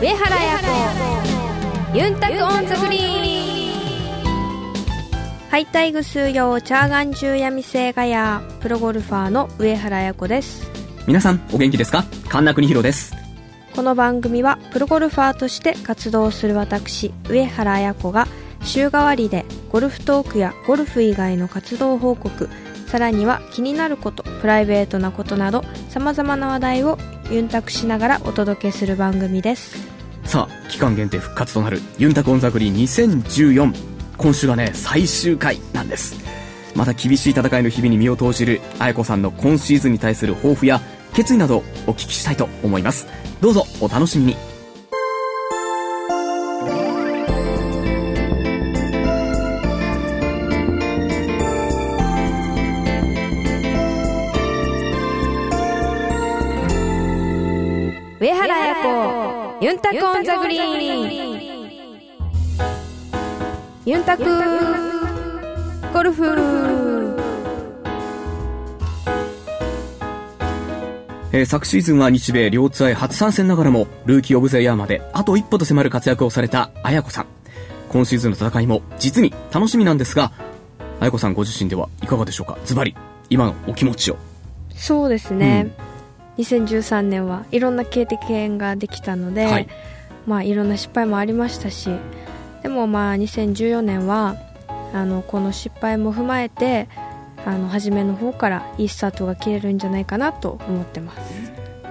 上原彩子。ゆんたく on the green。ハイタイ ぐすーよー ちゃーがんじゅーやみせーがやー プロゴルファーの上原彩子です。皆さんお元気ですか？神田国弘です。この番組はプロゴルファーとして活動する私上原彩子が週替わりでゴルフトークやゴルフ以外の活動報告さらには気になることプライベートなことなどさまざまな話題をユンタクしながらお届けする番組ですさあ期間限定復活となるユンタクオンザグリ2014今週がね最終回なんです。また厳しい戦いの日々に身を投じる彩子さんの今シーズンに対する抱負や決意などをお聞きしたいと思います。どうぞお楽しみに。上原ユンタクオンザグリーン。ユンタクゴルフ。えー昨シーズンは日米両ツアーへ初参戦ながらもルーキーオブザイヤーまであと一歩と迫る活躍をされた彩子さん。今シーズンの戦いも実に楽しみなんですが彩子さんご自身ではいかがでしょうか？ズバリ今のお気持ちを。そうですね、2013年はいろんな経験ができたので、はい。まあいろんな失敗もありましたしでもまあ2014年はあのこの失敗も踏まえてあの初めの方からいいスタートが切れるんじゃないかなと思ってます。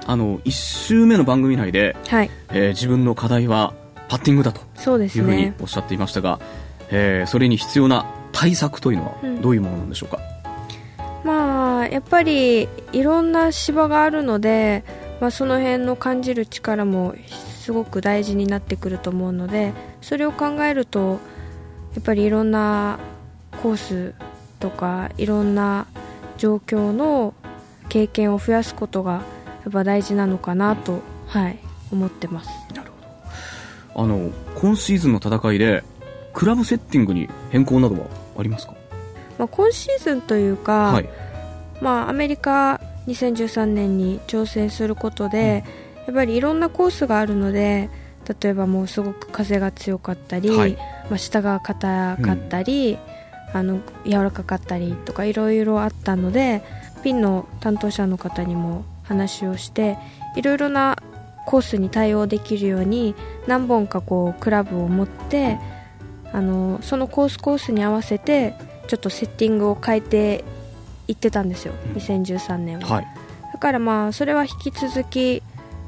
あの1週目の番組内で、はい。えー自分の課題はパッティングだというふうにおっしゃっていましたが、えーそれに必要な対策というのはうん。どういうものなんでしょうか、まあやっぱりいろんな芝があるので、まあ、その辺の感じる力もすごく大事になってくると思うのでそれを考えるとやっぱりいろんなコースとかいろんな状況の経験を増やすことがやっぱ大事なのかなと、はい、思ってます。なるほど。あの今シーズンの戦いでクラブセッティングに変更などはありますか？まあ、今シーズンというか、はい。まあ、アメリカ2013年に挑戦することで、やっぱりいろんなコースがあるので例えばもうすごく風が強かったり、はい。まあ、下が硬かったり、あの柔らかかったりとかいろいろあったのでピンの担当者の方にも話をしていろいろなコースに対応できるように何本かこうクラブを持ってあのそのコースコースに合わせてちょっとセッティングを変えていってたんですよ、うん。2013年は、はい。だからまあそれは引き続き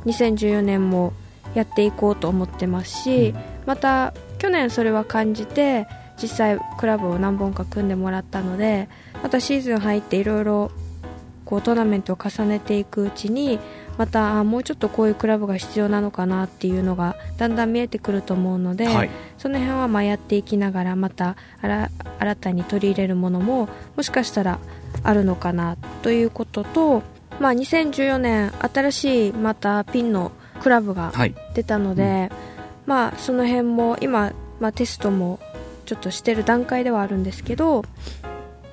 2014年もやっていこうと思ってますし、また去年それは感じて実際クラブを何本か組んでもらったのでまたシーズン入っていろいろこうトーナメントを重ねていくうちにまたあもうちょっとこういうクラブが必要なのかなっていうのがだんだん見えてくると思うので、はい。その辺はまあやっていきながらまたあら新たに取り入れるものももしかしたらあるのかなということと、まあ、2014年新しいまたピンのクラブがはい。出たので、まあその辺も今、まあ、テストもちょっとしてる段階ではあるんですけど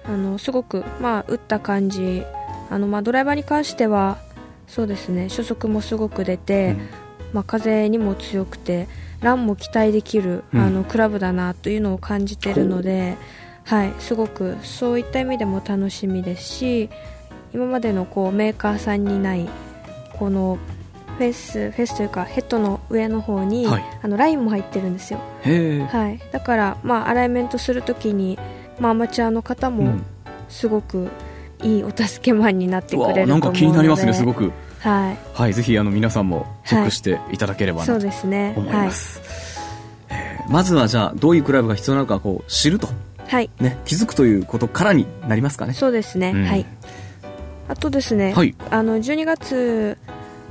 あのすごく、まあ、打った感じあの、まあ、ドライバーに関してはそうですね。初速もすごく出て、うん。まあ、風にも強くてランも期待できる、うん。あのクラブだなというのを感じてるので、はい、すごくそういった意味でも楽しみですし今までのこうメーカーさんにないこのフェースフェースというかヘッドの上の方に、はい。あのラインも入ってるんですよ、はい、だから、まあ、アライメントするときに、まあ、アマチュアの方もうん。すごくいいお助けマンになってくれると思うので。なんか気になりますねすごく。はいはいぜひあの皆さんもチェックしてい。ただければそうなとですね。思います、えーまずはじゃあどういうクラブが必要なのかこう知ると。はい、はい、ね気づくということからになりますかね。そうですね、うん。はい。あとですね、はい。あの12月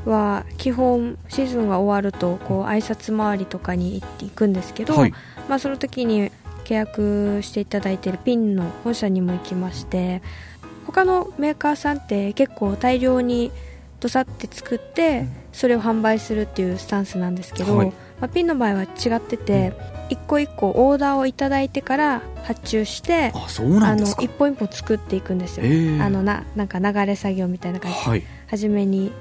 は基本シーズンが終わるとこう挨拶回りとかに行っていくんですけど、はい。まあ、その時に契約していただいているピンの本社にも行きまして他のメーカーさんって結構大量にどさって作ってそれを販売するっていうスタンスなんですけど、はい。まあ、ピンの場合は違ってて、一個一個オーダーをいただいてから発注してあの一本一本作っていくんですよ、へーあのななんか流れ作業みたいな感じ。ではい。初めに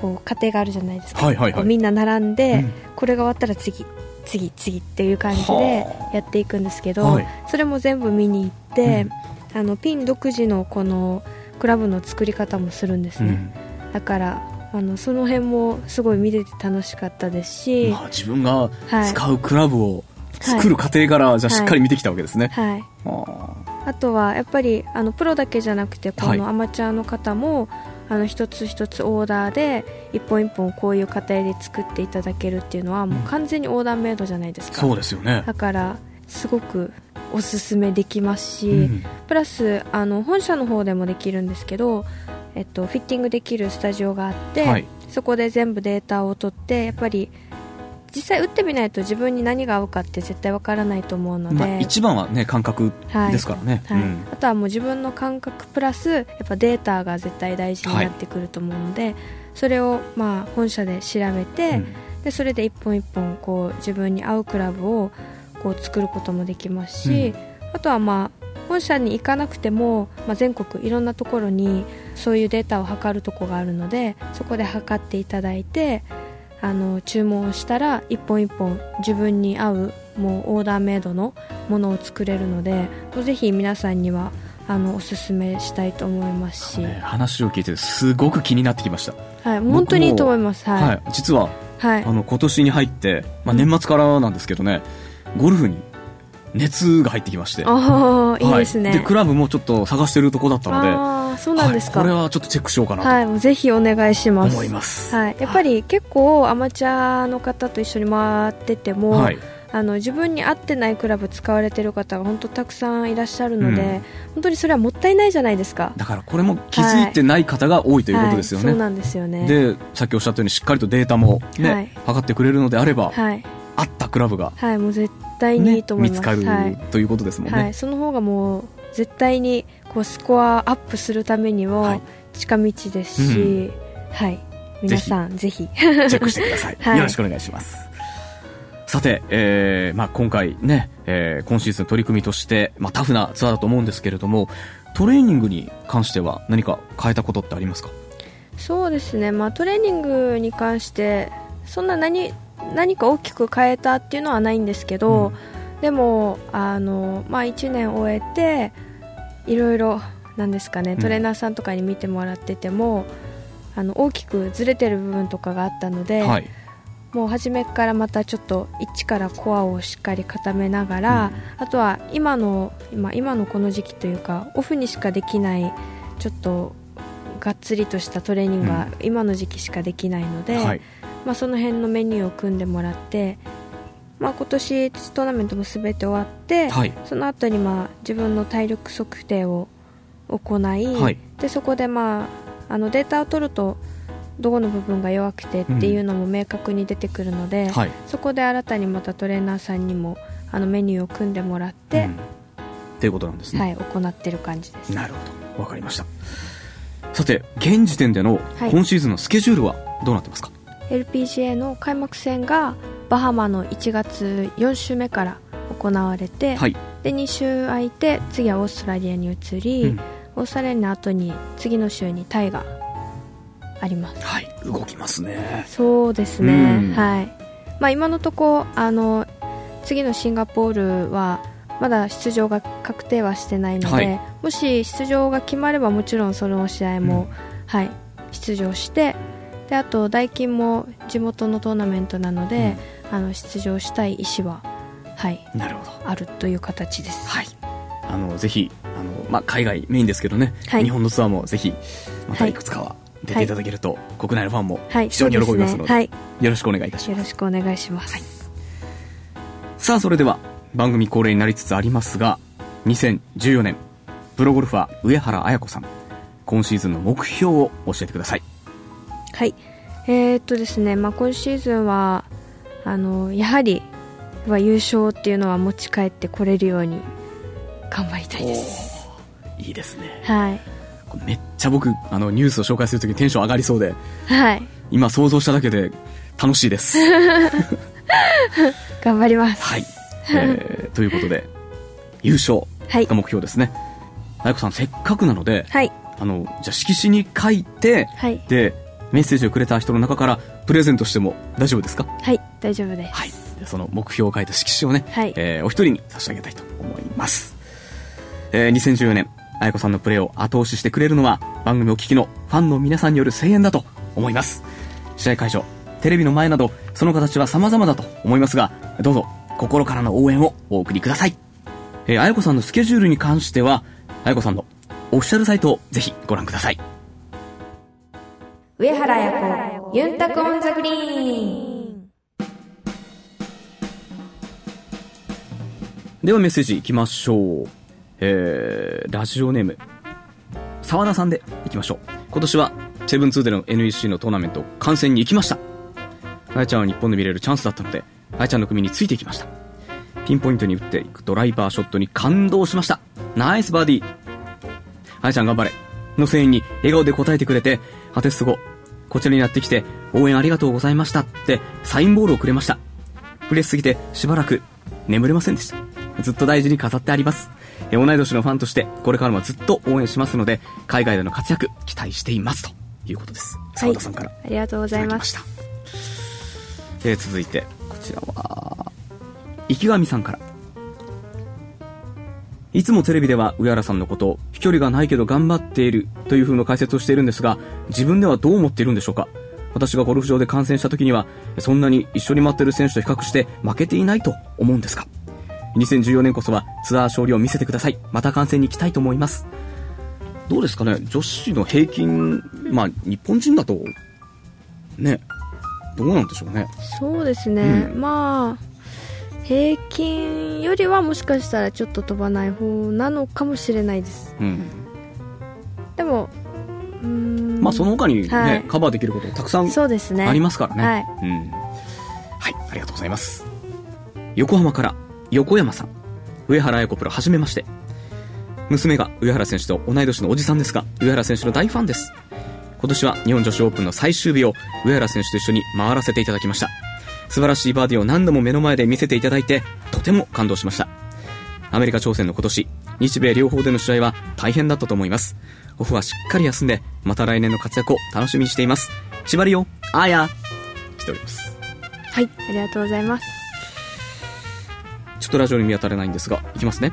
こう過程があるじゃないですか、はいはいはい。みんな並んで、うん。これが終わったら次次次っていう感じでやっていくんですけど、はい。それも全部見に行って、あのピン独自のこのクラブの作り方もするんですね、うん。だからあのその辺もすごい見てて楽しかったですし、まあ、自分がはい。使うクラブを作る過程から、じゃあしっかり見てきたわけですね、はい、ああとはやっぱりあのプロだけじゃなくてこはい。のアマチュアの方も、あの一つ一つオーダーで一本一本こういう過程で作っていただけるっていうのはもう完全にオーダーメイドじゃないですか、そうですよね、だからすごくおすすめできますし、うん。プラスあの本社の方でもできるんですけど、えっと、フィッティングできるスタジオがあって、はい。そこで全部データを取ってやっぱり実際打ってみないと自分に何が合うかって絶対わからないと思うので、まあ、一番はね感覚はい。ですからね、はい。うん。あとはもう自分の感覚プラスやっぱデータが絶対大事になってくると思うので、それをまあ本社で調べて、うん。でそれで一本一本こう自分に合うクラブをこう作ることもできますし、あとはまあ本社に行かなくても、まあ、全国いろんなところにそういうデータを測るとこがあるのでそこで測っていただいてあの注文をしたら一本一本自分に合うもうオーダーメイドのものを作れるのでぜひ皆さんにはあのおすすめしたいと思いますし、ね話を聞いてすごく気になってきました、はい、本当にいいと思います。はい。はい、実ははい。あの今年に入って、まあ、年末からなんですけどねゴルフに熱が入ってきまして。ああい。いですね、はい、でクラブもちょっと探してるとこだったのでああそうなんですか、はい。これはちょっとチェックしようかなはい、もうぜひお願いしとます。思います、はい、やっぱり結構アマチュアの方と一緒に回ってても、はい。あの自分に合ってないクラブ使われてる方が本当たくさんいらっしゃるので、うん。本当にそれはもったいないじゃないですか。だからこれも気づいてない方が多いということですよね、はい、そうなんですよね。でさっきおっしゃったようにしっかりとデータもね、はい。測ってくれるのであれば、はい、合ったクラブが、はい、もう絶対にいねいと思います。見つかる、はい、ということですもんね、はい、その方がもう絶対にこうスコアアップするためにはい。も近道ですし、はい、皆さんぜひ。チェックしてください、はい。よろしくお願いします。さて、えーまあ、今回ね、えー今シーズン取り組みとして、まあ、タフなツアーだと思うんですけれどもトレーニングに関しては何か変えたことってありますか？そうですね、まあ、トレーニングに関してそんな何何か大きく変えたっていうのはないんですけど、でもあの、まあ、1年終えていろいろなんですかねうん。トレーナーさんとかに見てもらってても、あの大きくずれてる部分とかがあったので、はい。もう初めからまたちょっと一からコアをしっかり固めながら、あとは今の今今のこの時期というかオフにしかできないちょっとがっつりとしたトレーニングが今の時期しかできないので、はいまあ、その辺のメニューを組んでもらって、まあ、今年トーナメントも全て終わって、はい。その後にまあ自分の体力測定を行い、はい。でそこでまああのデータを取るとどこの部分が弱くてっていうのも明確に出てくるので、はい。そこで新たにまたトレーナーさんにもあのメニューを組んでもらって、うん。っていうことなんですね、はい、行ってる感じです。なるほど。わかりました。さて現時点でのはい。今シーズンのスケジュールはどうなってますか、LPGA の開幕戦がバハマの1月4週目から行われて、はい、で2週空いて次はオーストラリアに移り、うん。オーストラリアの後に次の週にタイがあります。はい、動きますね。そうですね、うん。はい。まあ、今のとこあの次のシンガポールはまだ出場が確定はしてないので、はい。もし出場が決まればもちろんその試合も、はい、出場してであとダイキンも地元のトーナメントなので、あの出場したい意思は、はい、なるほど。あるという形です。はい。あのぜひあの、まあ、海外メインですけどね、はい。日本のツアーもぜひまたいくつかは出ていただけると、国内のファンもはい、非常に喜びますので,、はい、よろしくお願いいたしよろますしくお願いします。さあそれでは番組恒例になりつつありますが2014年プロゴルファー上原綾子さん今シーズンの目標を教えてくださいはい、えー、っとですね、まあ、今シーズンはあのやはりは優勝っていうのは持ち帰ってこれるように頑張りたいです。いいですね。はい、めっちゃ僕あのニュースを紹介するときにテンション上がりそうではい、今想像しただけで楽しいです。頑張ります。はい、えー、ということで優勝はい。が、目標ですね。綾子さんせっかくなのではい、あのじゃあ色紙に書いてはい、でメッセージをくれた人の中からプレゼントしても大丈夫ですか？はい大丈夫です。はい。その目標を書いた色紙をね、はい。えーお一人に差し上げたいと思います、えー2014年愛子さんのプレーを後押ししてくれるのは番組お聞きのファンの皆さんによる声援だと思います。試合会場テレビの前などその形は様々だと思いますがどうぞ心からの応援をお送りください。えー、彩子さんのスケジュールに関しては彩子さんのオフィシャルサイトをぜひご覧ください上原彩子ユンタクオンザグリーンではメッセージいきましょう。えー、ラジオネーム、沢田さんでいきましょう。今年は、セブンツーでの NEC のトーナメント観戦に行きました。あやちゃんは日本で見れるチャンスだったので、あやちゃんの組についていきました。ピンポイントに打っていくドライバーショットに感動しました。ナイスバーディー。あやちゃん頑張れ。の声援に笑顔で答えてくれて、果てすご、こちらにやってきて、応援ありがとうございましたって、サインボールをくれました。嬉しすぎて、しばらく眠れませんでした。ずっと大事に飾ってあります。え同い年のファンとして、これからもずっと応援しますので、海外での活躍、期待しています。ということです。澤田さんから。ありがとうございました。えー続いて、こちらは、池上さんから。いつもテレビでは上原さんのことを飛距離がないけど頑張っているという風の解説をしているんですが、自分ではどう思っているんでしょうか？私がゴルフ場で観戦した時には、そんなに一緒に待ってる選手と比較して負けていないと思うんですか？2014年こそはツアー勝利を見せてください。また観戦に行きたいと思います。どうですかね？女子の平均、まあ日本人だと、ね、どうなんでしょうね？そうですね、うんまあ平均よりはもしかしたらちょっと飛ばない方なのかもしれないですうん。でもうーんまあその他にね、はいカバーできることたくさんそうですねありますからね。はいうん。はい、ありがとうございます。横浜から横山さん。上原彩子プロはじめまして。娘が上原選手と同い年のおじさんですが、上原選手の大ファンです。今年は日本女子オープンの最終日を上原選手と一緒に回らせていただきました。素晴らしいバーディーを何度も目の前で見せていただいて、とても感動しました。アメリカ挑戦の今年、日米両方での試合は大変だったと思います。オフはしっかり休んで、また来年の活躍を楽しみにしています。縛りよ、あや、しております。はいありがとうございますちょっとラジオに見当たらないんですが、いきますね。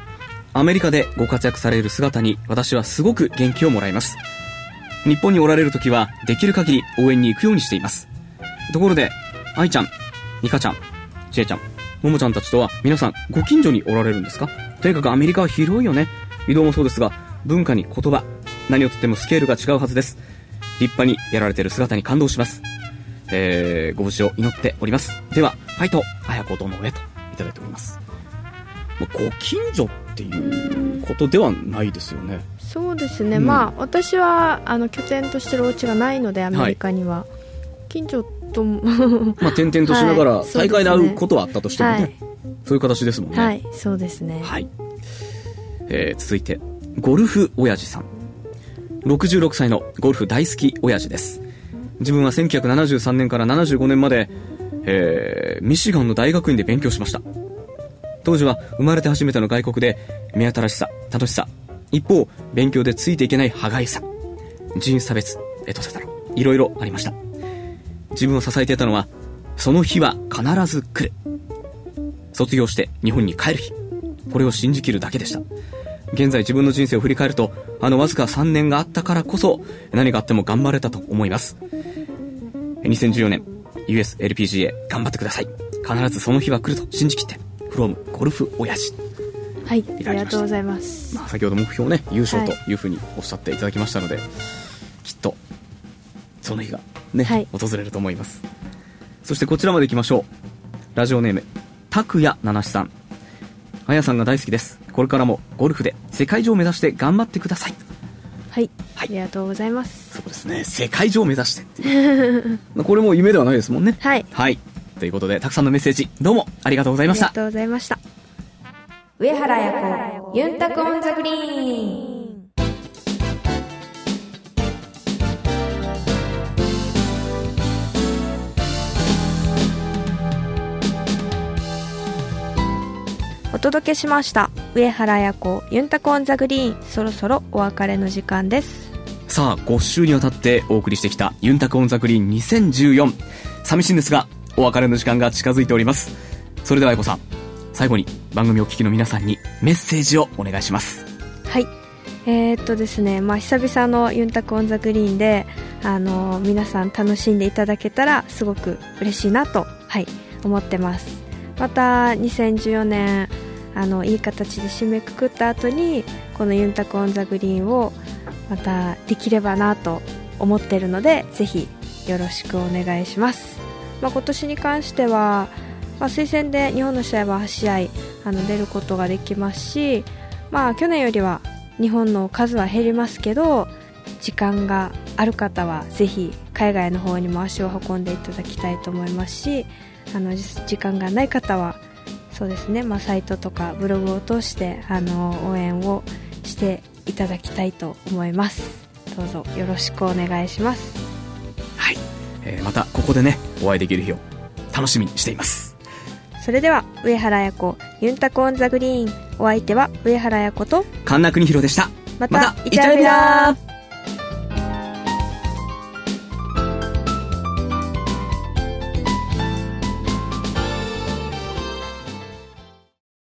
アメリカでご活躍される姿に私はすごく元気をもらいます。日本におられる時はできる限り応援に行くようにしています。ところで、愛ちゃん、ミカちゃん、ちえちゃん、ももちゃんたちとは皆さんご近所におられるんですか？とにかくアメリカは広いよね。移動もそうですが、文化に言葉、何をとってもスケールが違うはずです。立派にやられている姿に感動します。えー、ご無事を祈っております。では、ファイト、あやこ殿へといただいております。まあご近所っていうことではないですよね。そうですね、うんまあ私はあの拠点としてるお家がないのでアメリカには、近所ともまあ、転々としながら大会で会うことはあったとしてもね、はいそういう形ですもんね。はいそうですねはい。えー続いて、ゴルフ親父さん。66歳のゴルフ大好き親父です。自分は1973年から75年まで、えーミシガンの大学院で勉強しました。当時は生まれて初めての外国で、目新しさ、楽しさ、一方、勉強でついていけない歯がゆさ、人種差別、エトセトラ、いろいろありました。自分を支えていたのは、その日は必ず来る。卒業して日本に帰る日。これを信じきるだけでした。現在自分の人生を振り返ると、あのわずか3年があったからこそ、何があっても頑張れたと思います。2014年、USLPGA 頑張ってください。必ずその日は来ると信じきって、フロムゴルフ親父。はいありがとうございますまあ、先ほど目標ね、優勝とはいいうふうにおっしゃっていただきましたので、きっと、その日がね、はい訪れると思います。そしてこちらまで行きましょう。ラジオネーム、拓也七七さん。あやさんが大好きです。これからもゴルフで世界女を目指して頑張ってください。はい、はいありがとうございますそうですね、世界女を目指してっていう。まあこれも夢ではないですもんね。はいはい。ということで、たくさんのメッセージ、どうもありがとうございました。ありがとうございました上原彩子ユンタクオンザグリーン届けしました。上原彩子ユンタクオンザグリーン。そろそろお別れの時間です。さあ5週にわたってお送りしてきたユンタクオンザグリーン2014寂しいんですがお別れの時間が近づいております。それでは彩子さん最後に番組お聞きの皆さんにメッセージをお願いします。はい。えー、っとですね、まあ、久々のユンタクオンザグリーンで、あの皆さん楽しんでいただけたらすごく嬉しいなと、はい、思ってます。また2014年あのいい形で締めくくった後にこのユンタクオンザグリーンをまたできればなと思っているのでぜひよろしくお願いします、まあ、今年に関しては、まあ、推薦で日本の試合は8試合あの出ることができますし、まあ、去年よりは日本の数は減りますけど時間がある方はぜひ海外の方にも足を運んでいただきたいと思いますしあの時間がない方はそうですね、まあ、サイトとかブログを通してあの応援をしていただきたいと思います。どうぞよろしくお願いします。はい、えー、またここでねお会いできる日を楽しみにしています。それでは上原彩子ユンタコオンザグリーン。お相手は上原彩子と神田邦弘でした。またイチャルビラ